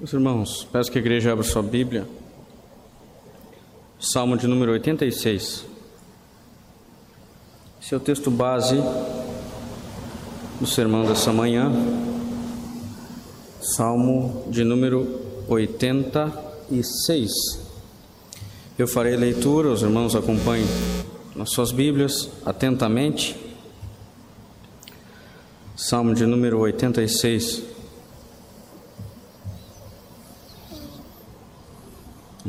Meus irmãos, peço que a igreja abra sua Bíblia. Salmo de número 86. Esse é o texto base do sermão dessa manhã. Salmo de número 86. Eu farei leitura, os irmãos acompanhem nas suas Bíblias atentamente. Salmo de número 86.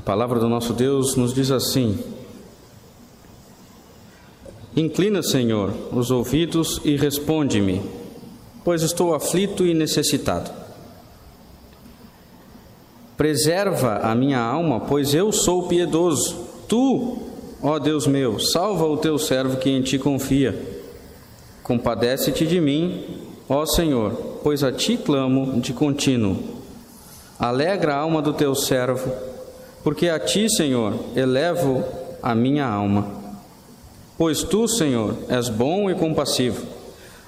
A palavra do nosso Deus nos diz assim: Inclina, Senhor, os ouvidos e responde-me, pois estou aflito e necessitado. Preserva a minha alma, pois eu sou piedoso. Tu, ó Deus meu, salva o teu servo que em ti confia. Compadece-te de mim, ó Senhor, pois a ti clamo de contínuo. Alegra a alma do teu servo porque a ti, Senhor, elevo a minha alma. Pois tu, Senhor, és bom e compassivo,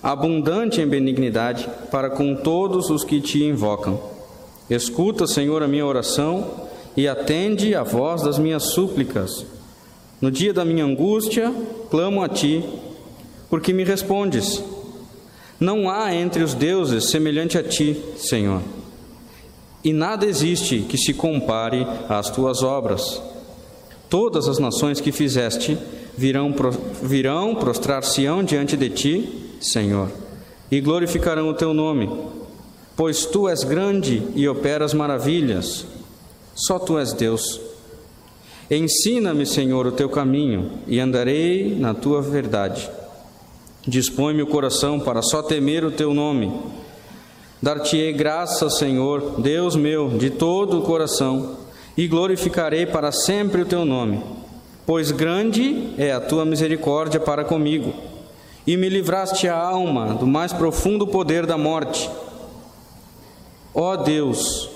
abundante em benignidade para com todos os que te invocam. Escuta, Senhor, a minha oração e atende a voz das minhas súplicas. No dia da minha angústia, clamo a ti, porque me respondes. Não há entre os deuses semelhante a ti, Senhor e nada existe que se compare às tuas obras. Todas as nações que fizeste virão, virão prostrar-se-ão diante de ti, Senhor, e glorificarão o teu nome, pois tu és grande e operas maravilhas. Só tu és Deus. Ensina-me, Senhor, o teu caminho e andarei na tua verdade. Dispõe-me o coração para só temer o teu nome Dar-te-ei graça, Senhor, Deus meu, de todo o coração, e glorificarei para sempre o teu nome, pois grande é a tua misericórdia para comigo, e me livraste a alma do mais profundo poder da morte. Ó Deus,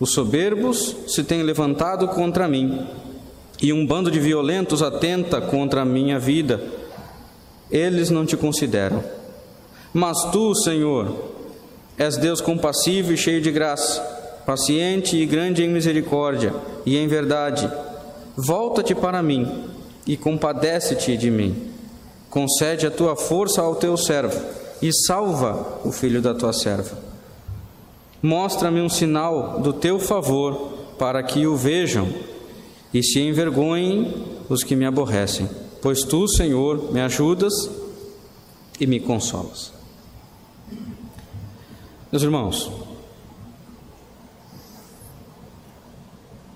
os soberbos se têm levantado contra mim, e um bando de violentos atenta contra a minha vida. Eles não te consideram. Mas tu, Senhor, És Deus compassivo e cheio de graça, paciente e grande em misericórdia e em verdade. Volta-te para mim e compadece-te de mim. Concede a tua força ao teu servo e salva o filho da tua serva. Mostra-me um sinal do teu favor para que o vejam e se envergonhem os que me aborrecem, pois tu, Senhor, me ajudas e me consolas. Meus irmãos,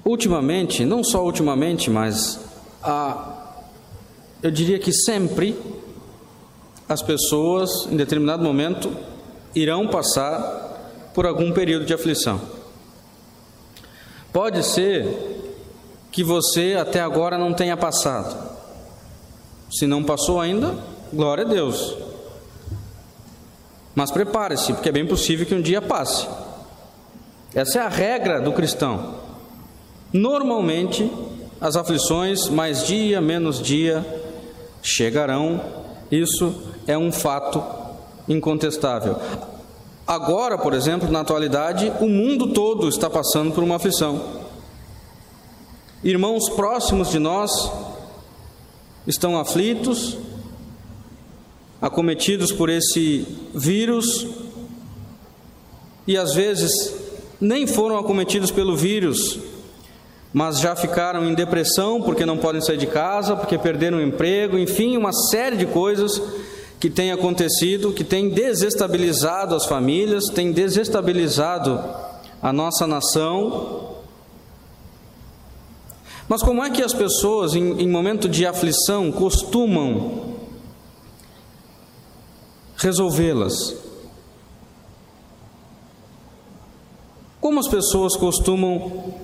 ultimamente, não só ultimamente, mas a, eu diria que sempre as pessoas, em determinado momento, irão passar por algum período de aflição. Pode ser que você até agora não tenha passado. Se não passou ainda, glória a Deus. Mas prepare-se, porque é bem possível que um dia passe. Essa é a regra do cristão. Normalmente, as aflições, mais dia, menos dia, chegarão. Isso é um fato incontestável. Agora, por exemplo, na atualidade, o mundo todo está passando por uma aflição. Irmãos próximos de nós estão aflitos, acometidos por esse vírus e às vezes nem foram acometidos pelo vírus, mas já ficaram em depressão porque não podem sair de casa, porque perderam o emprego, enfim, uma série de coisas que tem acontecido, que tem desestabilizado as famílias, tem desestabilizado a nossa nação. Mas como é que as pessoas, em, em momento de aflição, costumam resolvê-las. Como as pessoas costumam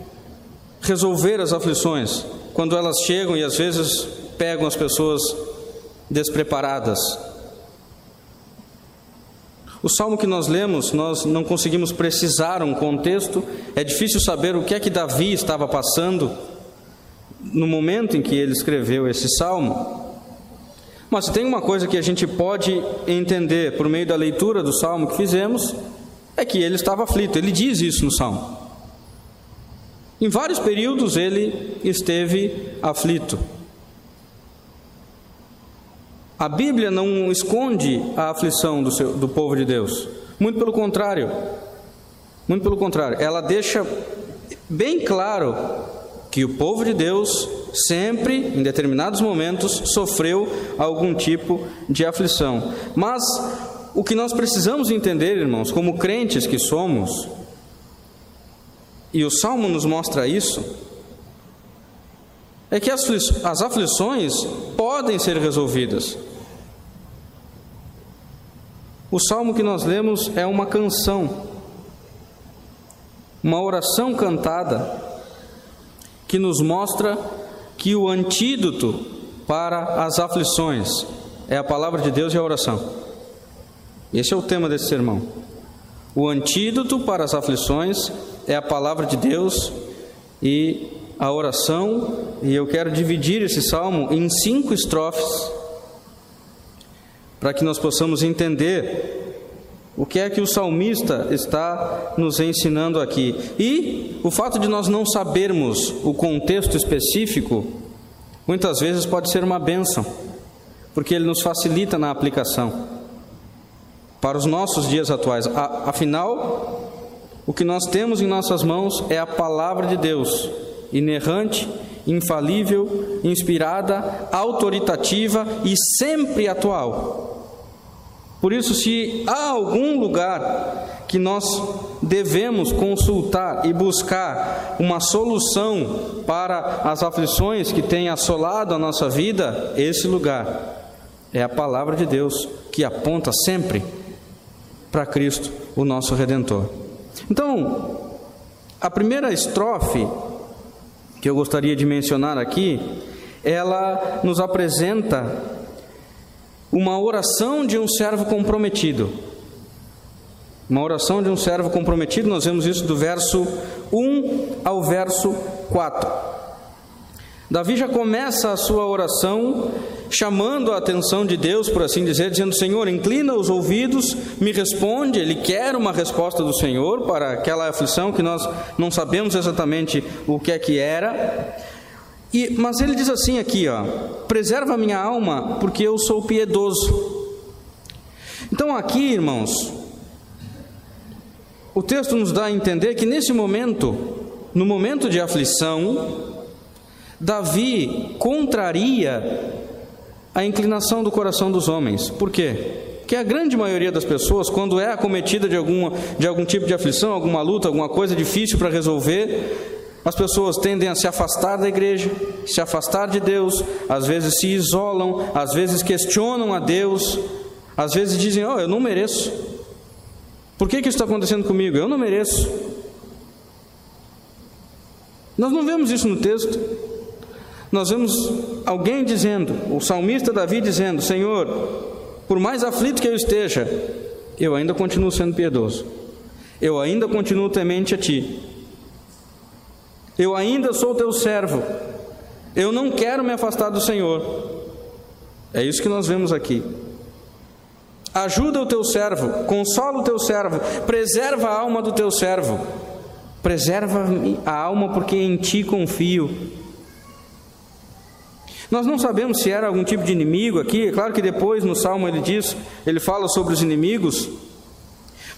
resolver as aflições quando elas chegam e às vezes pegam as pessoas despreparadas? O salmo que nós lemos, nós não conseguimos precisar um contexto, é difícil saber o que é que Davi estava passando no momento em que ele escreveu esse salmo. Mas tem uma coisa que a gente pode entender por meio da leitura do salmo que fizemos, é que ele estava aflito, ele diz isso no salmo. Em vários períodos ele esteve aflito. A Bíblia não esconde a aflição do, seu, do povo de Deus. Muito pelo contrário. Muito pelo contrário. Ela deixa bem claro que o povo de Deus sempre, em determinados momentos, sofreu algum tipo de aflição. Mas o que nós precisamos entender, irmãos, como crentes que somos, e o Salmo nos mostra isso, é que as aflições podem ser resolvidas. O salmo que nós lemos é uma canção, uma oração cantada, que nos mostra que o antídoto para as aflições é a palavra de Deus e a oração. Esse é o tema desse sermão. O antídoto para as aflições é a palavra de Deus e a oração, e eu quero dividir esse salmo em cinco estrofes para que nós possamos entender o que é que o salmista está nos ensinando aqui. E o fato de nós não sabermos o contexto específico, muitas vezes pode ser uma bênção, porque ele nos facilita na aplicação para os nossos dias atuais. Afinal, o que nós temos em nossas mãos é a palavra de Deus, inerrante, infalível, inspirada, autoritativa e sempre atual. Por isso, se há algum lugar que nós devemos consultar e buscar uma solução para as aflições que têm assolado a nossa vida, esse lugar é a palavra de Deus que aponta sempre para Cristo, o nosso redentor. Então, a primeira estrofe que eu gostaria de mencionar aqui, ela nos apresenta uma oração de um servo comprometido. Uma oração de um servo comprometido, nós vemos isso do verso 1 ao verso 4. Davi já começa a sua oração chamando a atenção de Deus, por assim dizer, dizendo: Senhor, inclina os ouvidos, me responde. Ele quer uma resposta do Senhor para aquela aflição que nós não sabemos exatamente o que é que era. E, mas ele diz assim aqui, ó: preserva a minha alma, porque eu sou piedoso. Então aqui, irmãos, o texto nos dá a entender que nesse momento, no momento de aflição, Davi contraria a inclinação do coração dos homens. Por quê? Porque a grande maioria das pessoas, quando é acometida de, alguma, de algum tipo de aflição, alguma luta, alguma coisa difícil para resolver, as pessoas tendem a se afastar da igreja, se afastar de Deus, às vezes se isolam, às vezes questionam a Deus, às vezes dizem: Oh, eu não mereço. Por que, que isso está acontecendo comigo? Eu não mereço. Nós não vemos isso no texto. Nós vemos alguém dizendo, o salmista Davi dizendo: Senhor, por mais aflito que eu esteja, eu ainda continuo sendo piedoso, eu ainda continuo temente a Ti. Eu ainda sou teu servo. Eu não quero me afastar do Senhor. É isso que nós vemos aqui. Ajuda o teu servo, consola o teu servo, preserva a alma do teu servo. Preserva a alma porque em ti confio. Nós não sabemos se era algum tipo de inimigo aqui, é claro que depois no salmo ele diz, ele fala sobre os inimigos,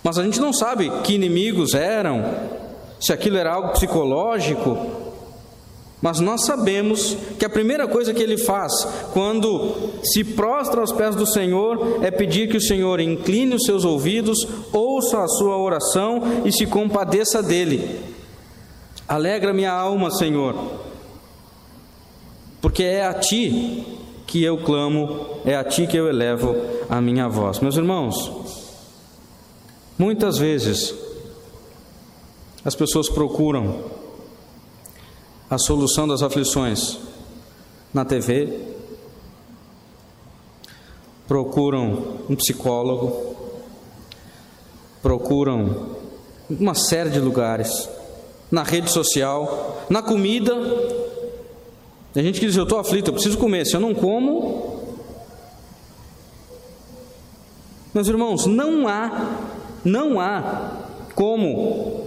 mas a gente não sabe que inimigos eram, se aquilo era algo psicológico, mas nós sabemos que a primeira coisa que ele faz quando se prostra aos pés do Senhor é pedir que o Senhor incline os seus ouvidos, ouça a sua oração e se compadeça dele. Alegra minha alma, Senhor, porque é a ti que eu clamo, é a ti que eu elevo a minha voz. Meus irmãos, muitas vezes as pessoas procuram a solução das aflições na TV, procuram um psicólogo, procuram uma série de lugares, na rede social, na comida. Tem gente que diz: Eu estou aflito, eu preciso comer. Se eu não como. Meus irmãos, não há, não há como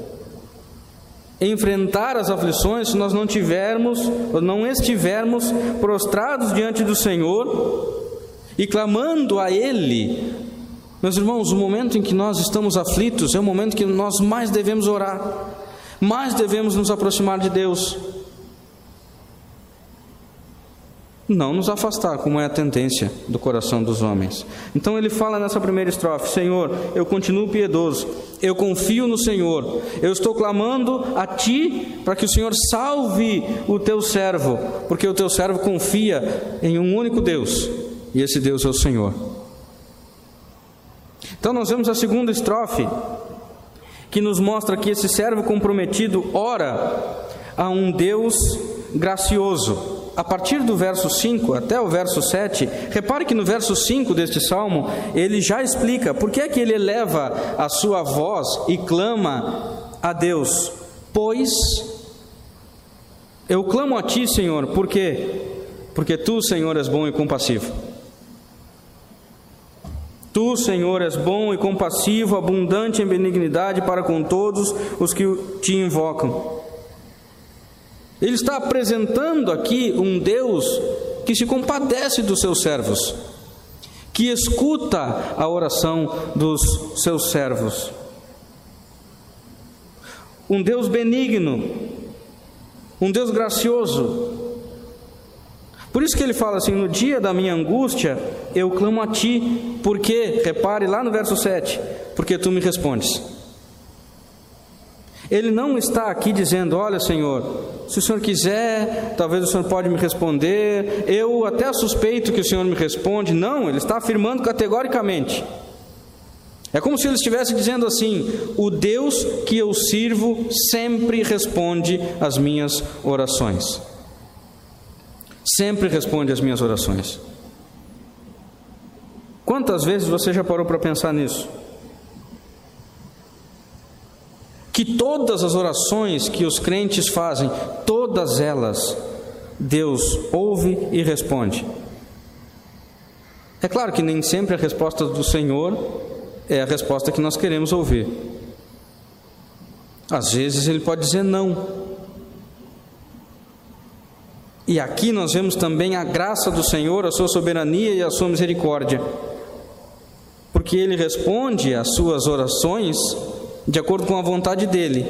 enfrentar as aflições se nós não tivermos, não estivermos prostrados diante do Senhor e clamando a Ele. Meus irmãos, o momento em que nós estamos aflitos é o momento que nós mais devemos orar, mais devemos nos aproximar de Deus. Não nos afastar, como é a tendência do coração dos homens. Então ele fala nessa primeira estrofe: Senhor, eu continuo piedoso, eu confio no Senhor, eu estou clamando a Ti para que o Senhor salve o teu servo, porque o teu servo confia em um único Deus, e esse Deus é o Senhor. Então nós vemos a segunda estrofe, que nos mostra que esse servo comprometido ora a um Deus gracioso a partir do verso 5 até o verso 7, repare que no verso 5 deste salmo, ele já explica por que é que ele eleva a sua voz e clama a Deus. Pois eu clamo a ti, Senhor, por quê? Porque tu, Senhor, és bom e compassivo. Tu, Senhor, és bom e compassivo, abundante em benignidade para com todos os que te invocam. Ele está apresentando aqui um Deus que se compadece dos seus servos, que escuta a oração dos seus servos. Um Deus benigno, um Deus gracioso. Por isso que ele fala assim: no dia da minha angústia, eu clamo a ti, porque, repare lá no verso 7, porque tu me respondes. Ele não está aqui dizendo: Olha, Senhor, se o Senhor quiser, talvez o Senhor pode me responder. Eu até suspeito que o Senhor me responde. Não, ele está afirmando categoricamente. É como se ele estivesse dizendo assim: O Deus que eu sirvo sempre responde às minhas orações. Sempre responde às minhas orações. Quantas vezes você já parou para pensar nisso? Que todas as orações que os crentes fazem, todas elas, Deus ouve e responde. É claro que nem sempre a resposta do Senhor é a resposta que nós queremos ouvir. Às vezes ele pode dizer não. E aqui nós vemos também a graça do Senhor, a sua soberania e a sua misericórdia. Porque ele responde às suas orações de acordo com a vontade dele,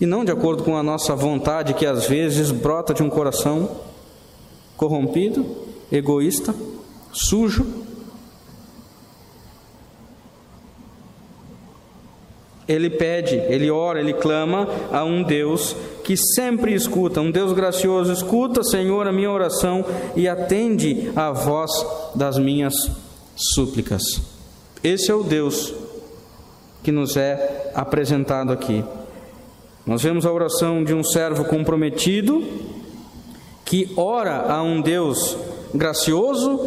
e não de acordo com a nossa vontade, que às vezes brota de um coração corrompido, egoísta, sujo. Ele pede, ele ora, ele clama a um Deus que sempre escuta, um Deus gracioso, escuta, Senhor, a minha oração e atende à voz das minhas súplicas. Esse é o Deus que nos é apresentado aqui. Nós vemos a oração de um servo comprometido que ora a um Deus gracioso,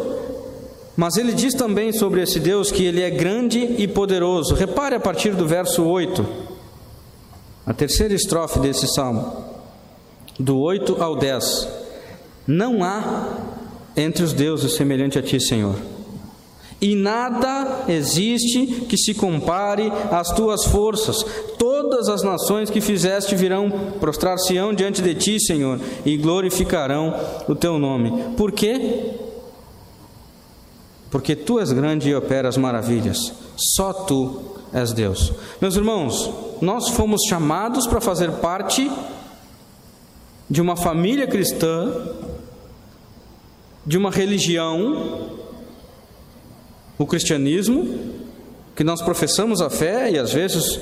mas ele diz também sobre esse Deus que ele é grande e poderoso. Repare a partir do verso 8, a terceira estrofe desse salmo, do 8 ao 10. Não há entre os deuses semelhante a ti, Senhor e nada existe que se compare às tuas forças. Todas as nações que fizeste virão prostrar-se-ão diante de ti, Senhor, e glorificarão o teu nome. Por quê? Porque tu és grande e operas maravilhas. Só tu és Deus. Meus irmãos, nós fomos chamados para fazer parte de uma família cristã, de uma religião o cristianismo, que nós professamos a fé e às vezes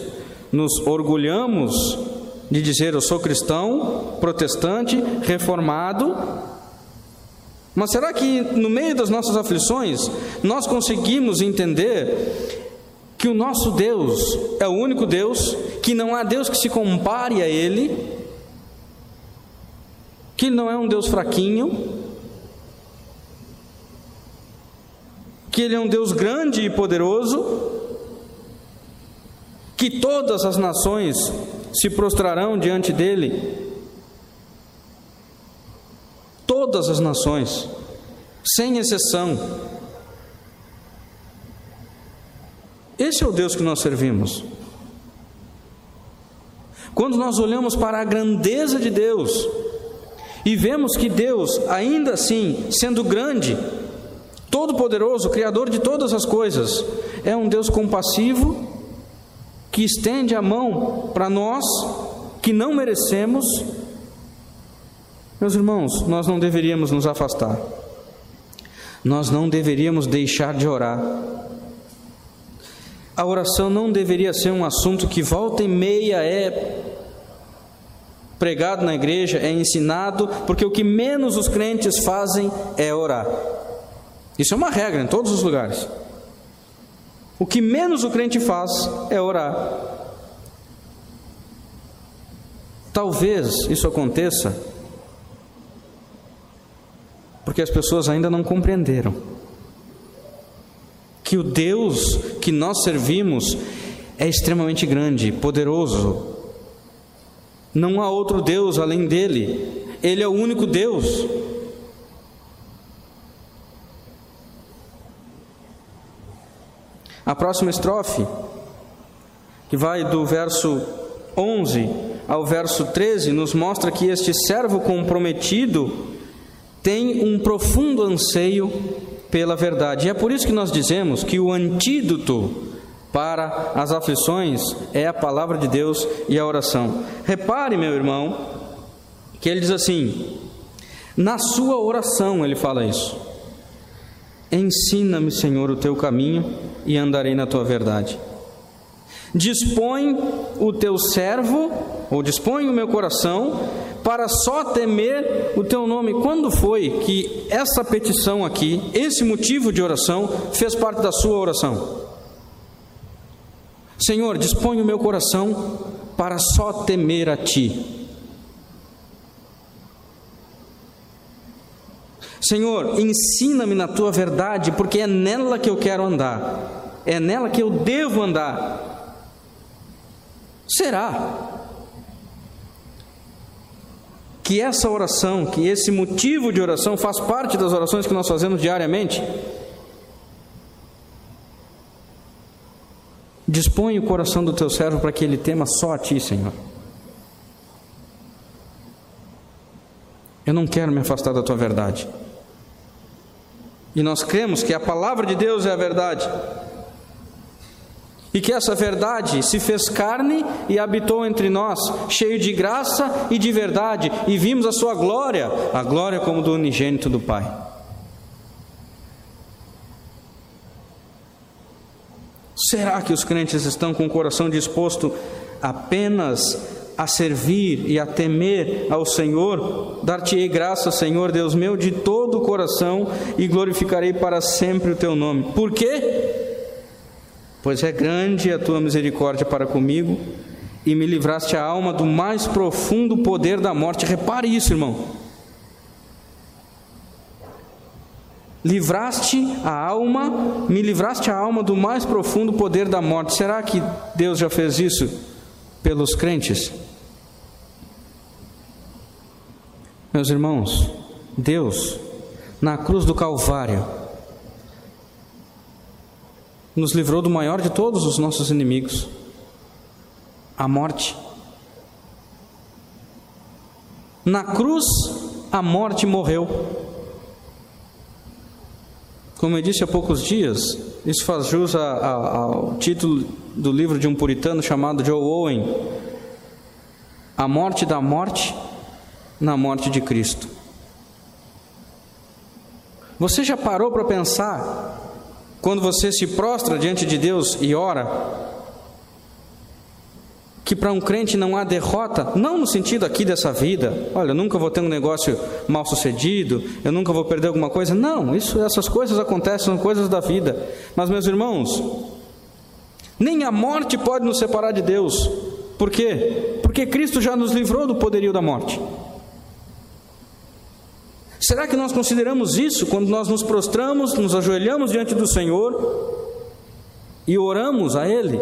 nos orgulhamos de dizer eu sou cristão, protestante, reformado. Mas será que no meio das nossas aflições nós conseguimos entender que o nosso Deus é o único Deus, que não há Deus que se compare a Ele, que Ele não é um Deus fraquinho, que Ele é um Deus grande e poderoso, que todas as nações se prostrarão diante dele. Todas as nações, sem exceção. Esse é o Deus que nós servimos. Quando nós olhamos para a grandeza de Deus e vemos que Deus, ainda assim, sendo grande, todo-poderoso, criador de todas as coisas, é um Deus compassivo que estende a mão para nós que não merecemos, meus irmãos, nós não deveríamos nos afastar, nós não deveríamos deixar de orar. A oração não deveria ser um assunto que volta e meia é pregado na igreja, é ensinado, porque o que menos os crentes fazem é orar. Isso é uma regra em todos os lugares. O que menos o crente faz é orar. Talvez isso aconteça porque as pessoas ainda não compreenderam que o Deus que nós servimos é extremamente grande, poderoso. Não há outro Deus além dele. Ele é o único Deus. A próxima estrofe, que vai do verso 11 ao verso 13, nos mostra que este servo comprometido tem um profundo anseio pela verdade. E é por isso que nós dizemos que o antídoto para as aflições é a palavra de Deus e a oração. Repare, meu irmão, que ele diz assim: na sua oração ele fala isso. Ensina-me, Senhor, o teu caminho e andarei na tua verdade. Dispõe o teu servo, ou dispõe o meu coração, para só temer o teu nome. Quando foi que essa petição aqui, esse motivo de oração, fez parte da sua oração? Senhor, dispõe o meu coração para só temer a ti. Senhor, ensina-me na tua verdade, porque é nela que eu quero andar, é nela que eu devo andar. Será que essa oração, que esse motivo de oração faz parte das orações que nós fazemos diariamente? Dispõe o coração do teu servo para que ele tema só a ti, Senhor. Eu não quero me afastar da tua verdade. E nós cremos que a palavra de Deus é a verdade. E que essa verdade se fez carne e habitou entre nós, cheio de graça e de verdade, e vimos a sua glória, a glória como do unigênito do Pai. Será que os crentes estão com o coração disposto apenas a servir e a temer ao Senhor, dar-te-ei graça, Senhor Deus meu, de todo o coração e glorificarei para sempre o teu nome. Por quê? Pois é grande a tua misericórdia para comigo e me livraste a alma do mais profundo poder da morte. Repare isso, irmão. Livraste a alma, me livraste a alma do mais profundo poder da morte. Será que Deus já fez isso pelos crentes? Meus irmãos, Deus, na cruz do Calvário, nos livrou do maior de todos os nossos inimigos, a morte. Na cruz, a morte morreu. Como eu disse há poucos dias, isso faz jus a, a, ao título do livro de um puritano chamado Joe Owen: A Morte da Morte na morte de Cristo. Você já parou para pensar, quando você se prostra diante de Deus e ora, que para um crente não há derrota, não no sentido aqui dessa vida, olha, eu nunca vou ter um negócio mal sucedido, eu nunca vou perder alguma coisa, não, isso, essas coisas acontecem, são coisas da vida, mas meus irmãos, nem a morte pode nos separar de Deus, por quê? Porque Cristo já nos livrou do poderio da morte. Será que nós consideramos isso quando nós nos prostramos, nos ajoelhamos diante do Senhor e oramos a Ele?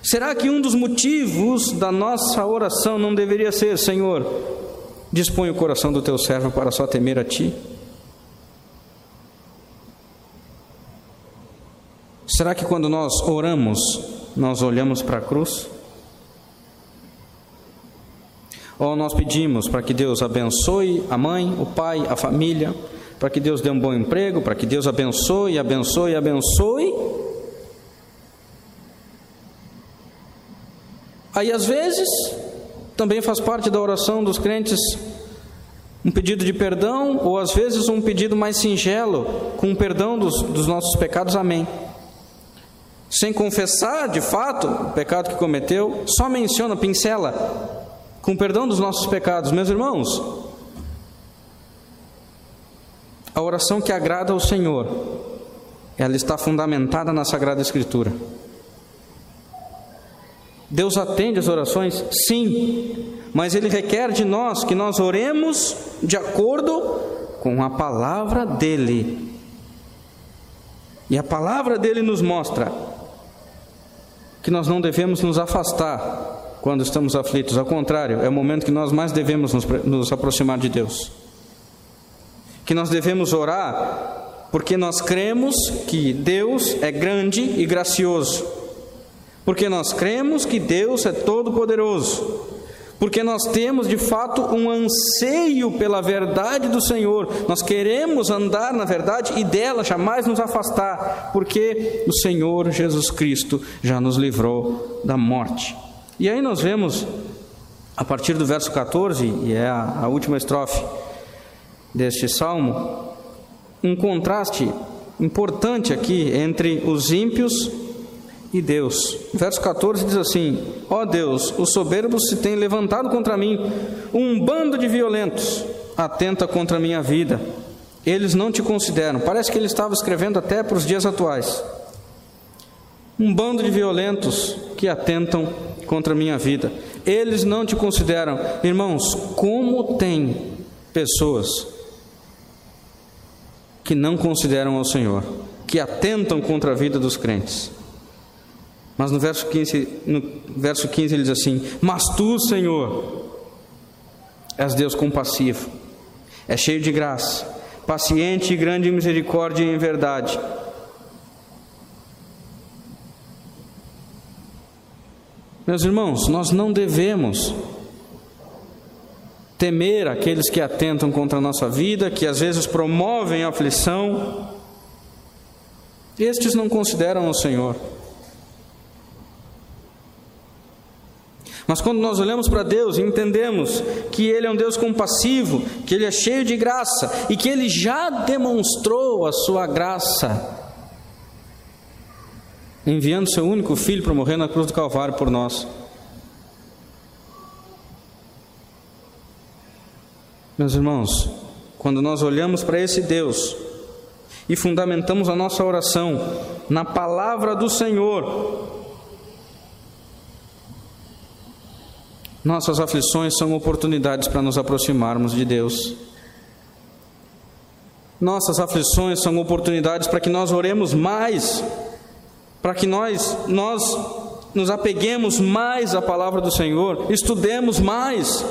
Será que um dos motivos da nossa oração não deveria ser: Senhor, dispõe o coração do teu servo para só temer a Ti? Será que quando nós oramos, nós olhamos para a cruz? Ou nós pedimos para que Deus abençoe a mãe, o pai, a família, para que Deus dê um bom emprego, para que Deus abençoe, abençoe, abençoe. Aí às vezes também faz parte da oração dos crentes um pedido de perdão, ou às vezes um pedido mais singelo, com perdão dos, dos nossos pecados, amém. Sem confessar de fato o pecado que cometeu, só menciona, pincela, com perdão dos nossos pecados. Meus irmãos, a oração que agrada ao Senhor, ela está fundamentada na Sagrada Escritura. Deus atende as orações? Sim, mas Ele requer de nós que nós oremos de acordo com a palavra dEle. E a palavra dele nos mostra que nós não devemos nos afastar quando estamos aflitos, ao contrário, é o momento que nós mais devemos nos, nos aproximar de Deus. Que nós devemos orar porque nós cremos que Deus é grande e gracioso, porque nós cremos que Deus é todo-poderoso, porque nós temos de fato um anseio pela verdade do Senhor, nós queremos andar na verdade e dela jamais nos afastar, porque o Senhor Jesus Cristo já nos livrou da morte. E aí nós vemos, a partir do verso 14, e é a, última estrofe, deste salmo, um contraste importante aqui entre os ímpios e Deus. Verso 14 diz assim: Ó oh Deus, os soberbos se têm levantado contra mim, um bando de violentos atenta contra a minha vida. Eles não te consideram. Parece que ele estava escrevendo até para os dias atuais. Um bando de violentos que atentam contra a minha vida. Eles não te consideram. Irmãos, como tem pessoas que não consideram ao Senhor, que atentam contra a vida dos crentes. Mas no verso 15, no verso 15 ele diz assim: Mas tu, Senhor, és Deus compassivo, é cheio de graça, paciente e grande misericórdia em verdade. Meus irmãos, nós não devemos temer aqueles que atentam contra a nossa vida, que às vezes promovem a aflição. Estes não consideram o Senhor. Mas quando nós olhamos para Deus e entendemos que Ele é um Deus compassivo, que Ele é cheio de graça e que Ele já demonstrou a sua graça, enviando Seu único Filho para morrer na cruz do Calvário por nós. Meus irmãos, quando nós olhamos para esse Deus e fundamentamos a nossa oração na palavra do Senhor, nossas aflições são oportunidades para nos aproximarmos de Deus. Nossas aflições são oportunidades para que nós oremos mais, para que nós nós nos apeguemos mais à palavra do Senhor, estudemos mais.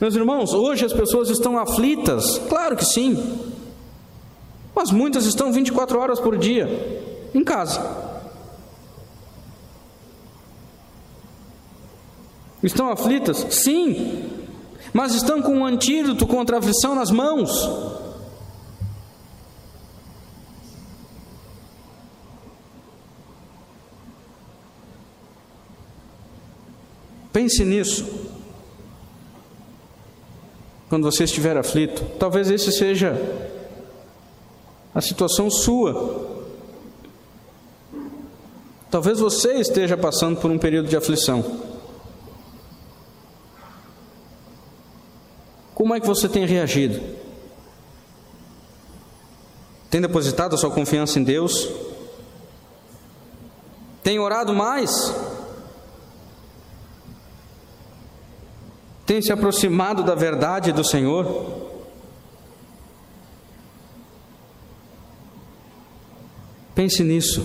Meus irmãos, hoje as pessoas estão aflitas, claro que sim, mas muitas estão 24 horas por dia em casa. Estão aflitas? Sim, mas estão com um antídoto contra a aflição nas mãos. Pense nisso quando você estiver aflito. Talvez esse seja a situação sua. Talvez você esteja passando por um período de aflição. Como é que você tem reagido? Tem depositado a sua confiança em Deus? Tem orado mais? Tem se aproximado da verdade do Senhor? Pense nisso,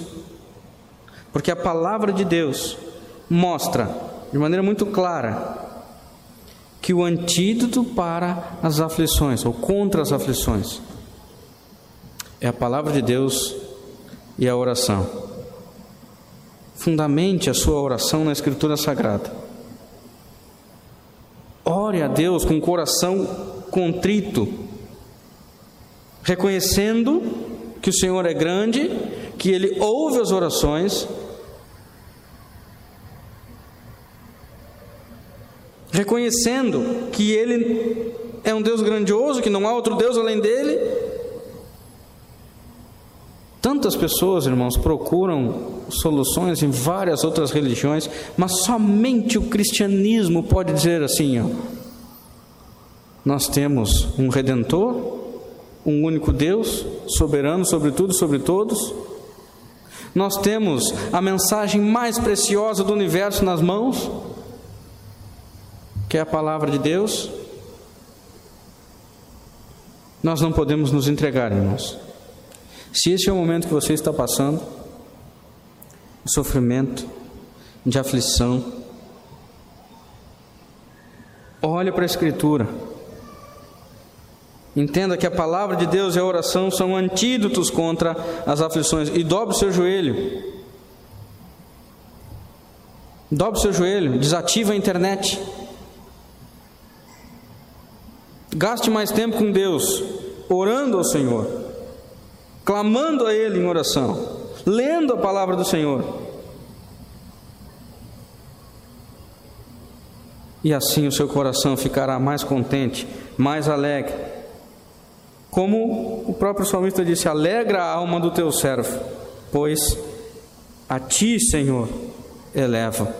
porque a palavra de Deus mostra de maneira muito clara que o antídoto para as aflições ou contra as aflições é a palavra de Deus e a oração. Fundamente a sua oração na Escritura Sagrada. Ore a Deus com o coração contrito, reconhecendo que o Senhor é grande, que Ele ouve as orações, reconhecendo que Ele é um Deus grandioso, que não há outro Deus além dele. Tantas pessoas, irmãos, procuram soluções em várias outras religiões, mas somente o cristianismo pode dizer assim: ó, nós temos um redentor, um único Deus, soberano sobre tudo sobre todos. Nós temos a mensagem mais preciosa do universo nas mãos, que é a palavra de Deus. Nós não podemos nos entregar, irmãos. Se esse é o momento que você está passando, de sofrimento, de aflição, olhe para a Escritura. Entenda que a palavra de Deus e a oração são antídotos contra as aflições. E dobre o seu joelho. Dobre o seu joelho, desativa a internet. Gaste mais tempo com Deus, orando ao Senhor, clamando a Ele em oração, lendo a palavra do Senhor. E assim o seu coração ficará mais contente, mais alegre. Como o próprio salmista disse: Alegra a alma do teu servo, pois a ti, Senhor, eleva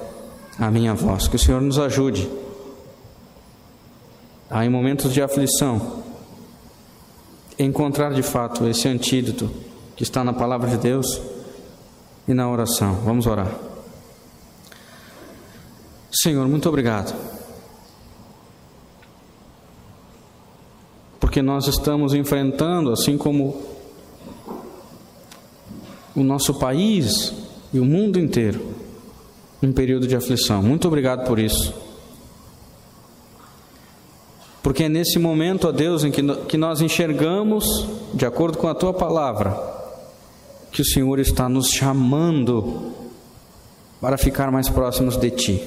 a minha voz. Que o Senhor nos ajude a, em momentos de aflição, encontrar de fato esse antídoto que está na palavra de Deus e na oração. Vamos orar. Senhor, muito obrigado. Porque nós estamos enfrentando, assim como o nosso país e o mundo inteiro, um período de aflição. Muito obrigado por isso. Porque é nesse momento, ó Deus, em que, que nós enxergamos, de acordo com a tua palavra, que o Senhor está nos chamando para ficar mais próximos de ti.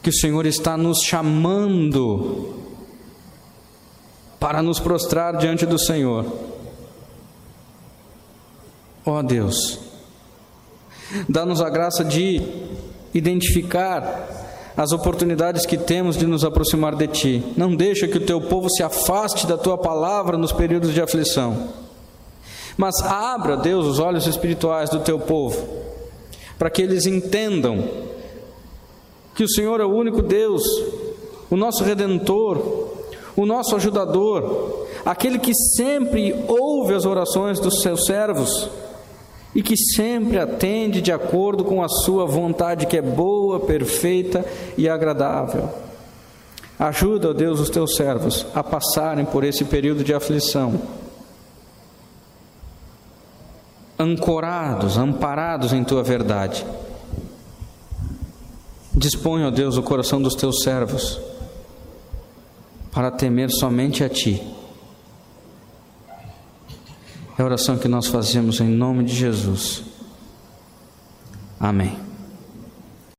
Que o Senhor está nos chamando para nos prostrar diante do Senhor. Ó Deus, dá-nos a graça de identificar as oportunidades que temos de nos aproximar de Ti. Não deixa que o Teu povo se afaste da Tua palavra nos períodos de aflição. Mas abra, Deus, os olhos espirituais do Teu povo, para que eles entendam que o Senhor é o único Deus, o nosso Redentor, o nosso ajudador, aquele que sempre ouve as orações dos seus servos e que sempre atende de acordo com a sua vontade, que é boa, perfeita e agradável. Ajuda, Deus, os teus servos a passarem por esse período de aflição, ancorados, amparados em tua verdade. Dispõe, ó Deus, o coração dos teus servos para temer somente a ti é a oração que nós fazemos em nome de Jesus. Amém.